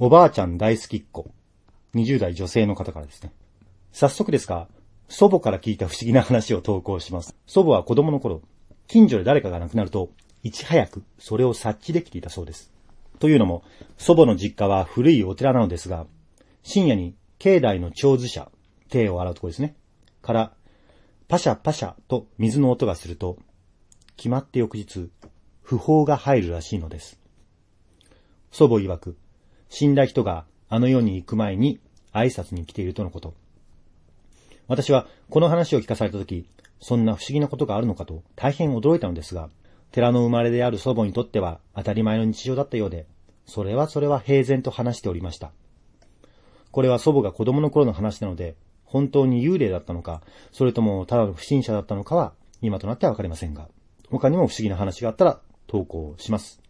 おばあちゃん大好きっ子。20代女性の方からですね。早速ですが、祖母から聞いた不思議な話を投稿します。祖母は子供の頃、近所で誰かが亡くなると、いち早くそれを察知できていたそうです。というのも、祖母の実家は古いお寺なのですが、深夜に境内の長寿者、手を洗うところですね。から、パシャパシャと水の音がすると、決まって翌日、不法が入るらしいのです。祖母曰く、死んだ人があの世に行く前に挨拶に来ているとのこと。私はこの話を聞かされたとき、そんな不思議なことがあるのかと大変驚いたのですが、寺の生まれである祖母にとっては当たり前の日常だったようで、それはそれは平然と話しておりました。これは祖母が子供の頃の話なので、本当に幽霊だったのか、それともただの不審者だったのかは、今となってはわかりませんが、他にも不思議な話があったら投稿します。